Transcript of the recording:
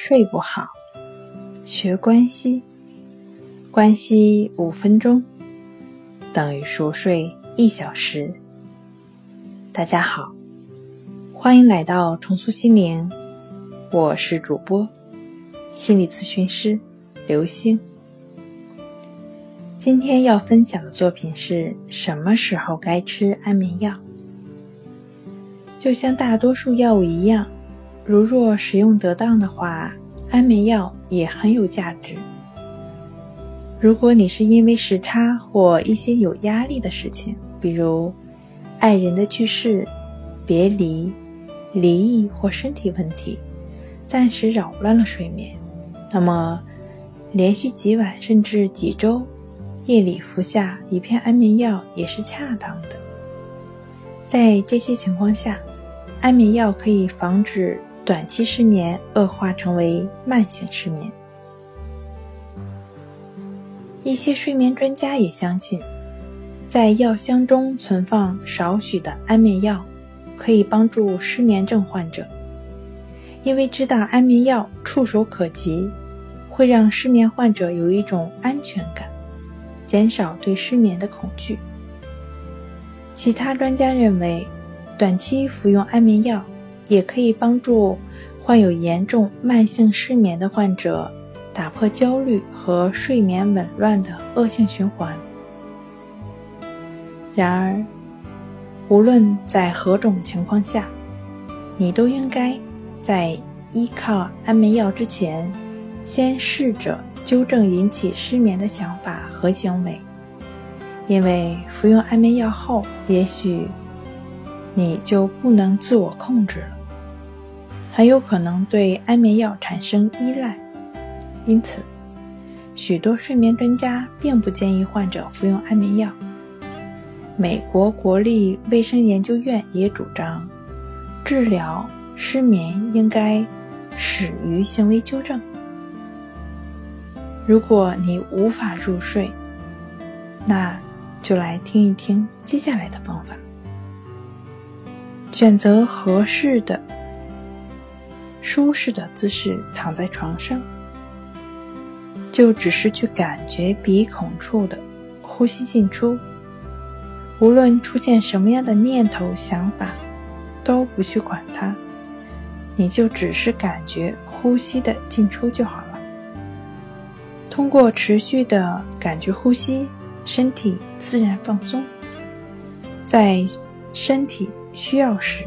睡不好，学关西，关西五分钟等于熟睡一小时。大家好，欢迎来到重塑心灵，我是主播心理咨询师刘星。今天要分享的作品是什么时候该吃安眠药？就像大多数药物一样。如若使用得当的话，安眠药也很有价值。如果你是因为时差或一些有压力的事情，比如爱人的去世、别离、离异或身体问题，暂时扰乱了睡眠，那么连续几晚甚至几周，夜里服下一片安眠药也是恰当的。在这些情况下，安眠药可以防止。短期失眠恶化成为慢性失眠。一些睡眠专家也相信，在药箱中存放少许的安眠药，可以帮助失眠症患者，因为知道安眠药触手可及，会让失眠患者有一种安全感，减少对失眠的恐惧。其他专家认为，短期服用安眠药。也可以帮助患有严重慢性失眠的患者打破焦虑和睡眠紊乱的恶性循环。然而，无论在何种情况下，你都应该在依靠安眠药之前，先试着纠正引起失眠的想法和行为，因为服用安眠药后，也许你就不能自我控制了。很有可能对安眠药产生依赖，因此，许多睡眠专家并不建议患者服用安眠药。美国国立卫生研究院也主张，治疗失眠应该始于行为纠正。如果你无法入睡，那就来听一听接下来的方法，选择合适的。舒适的姿势躺在床上，就只是去感觉鼻孔处的呼吸进出。无论出现什么样的念头、想法，都不去管它，你就只是感觉呼吸的进出就好了。通过持续的感觉呼吸，身体自然放松。在身体需要时。